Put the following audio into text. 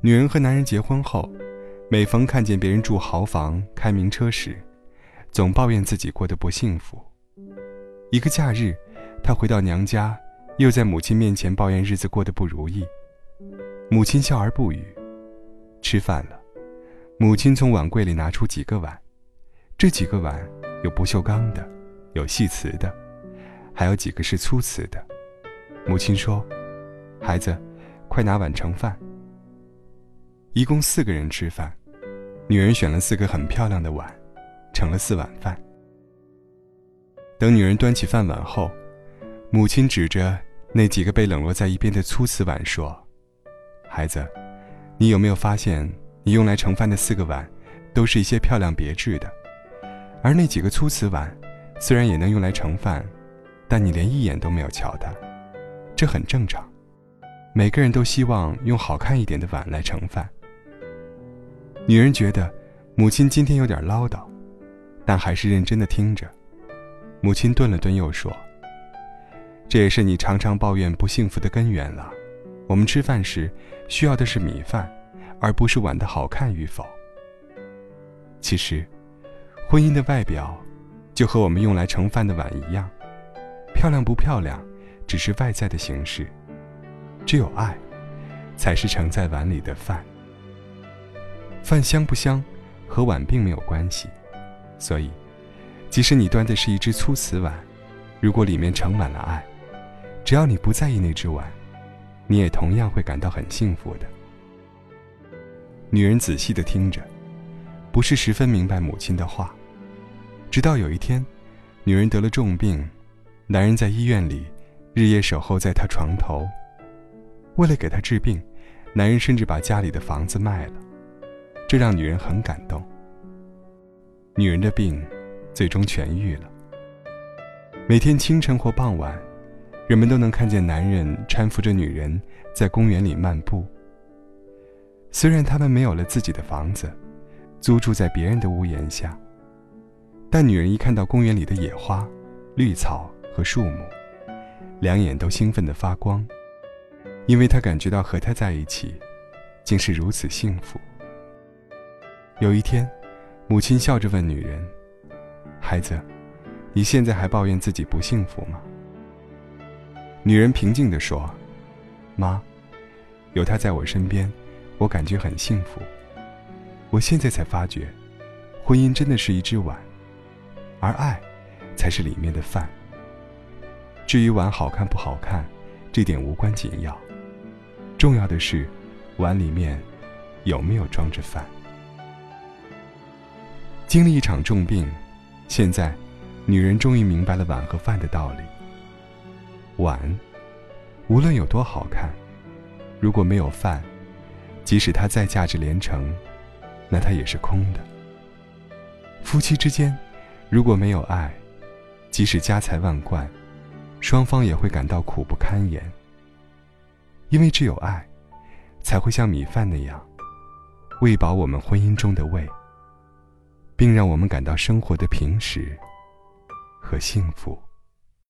女人和男人结婚后，每逢看见别人住豪房、开名车时，总抱怨自己过得不幸福。一个假日，她回到娘家，又在母亲面前抱怨日子过得不如意。母亲笑而不语。吃饭了，母亲从碗柜里拿出几个碗，这几个碗有不锈钢的，有细瓷的，还有几个是粗瓷的。母亲说：“孩子，快拿碗盛饭。”一共四个人吃饭，女人选了四个很漂亮的碗，盛了四碗饭。等女人端起饭碗后，母亲指着那几个被冷落在一边的粗瓷碗说：“孩子，你有没有发现，你用来盛饭的四个碗，都是一些漂亮别致的，而那几个粗瓷碗，虽然也能用来盛饭，但你连一眼都没有瞧他。这很正常，每个人都希望用好看一点的碗来盛饭。”女人觉得母亲今天有点唠叨，但还是认真的听着。母亲顿了顿，又说：“这也是你常常抱怨不幸福的根源了。我们吃饭时需要的是米饭，而不是碗的好看与否。其实，婚姻的外表就和我们用来盛饭的碗一样，漂亮不漂亮只是外在的形式，只有爱，才是盛在碗里的饭。”饭香不香，和碗并没有关系，所以，即使你端的是一只粗瓷碗，如果里面盛满了爱，只要你不在意那只碗，你也同样会感到很幸福的。女人仔细的听着，不是十分明白母亲的话，直到有一天，女人得了重病，男人在医院里日夜守候在她床头，为了给她治病，男人甚至把家里的房子卖了。这让女人很感动。女人的病最终痊愈了。每天清晨或傍晚，人们都能看见男人搀扶着女人在公园里漫步。虽然他们没有了自己的房子，租住在别人的屋檐下，但女人一看到公园里的野花、绿草和树木，两眼都兴奋地发光，因为他感觉到和他在一起，竟是如此幸福。有一天，母亲笑着问女人：“孩子，你现在还抱怨自己不幸福吗？”女人平静地说：“妈，有他在我身边，我感觉很幸福。我现在才发觉，婚姻真的是一只碗，而爱，才是里面的饭。至于碗好看不好看，这点无关紧要，重要的是，碗里面有没有装着饭。”经历一场重病，现在，女人终于明白了碗和饭的道理。碗，无论有多好看，如果没有饭，即使它再价值连城，那它也是空的。夫妻之间，如果没有爱，即使家财万贯，双方也会感到苦不堪言。因为只有爱，才会像米饭那样，喂饱我们婚姻中的胃。并让我们感到生活的平实和幸福。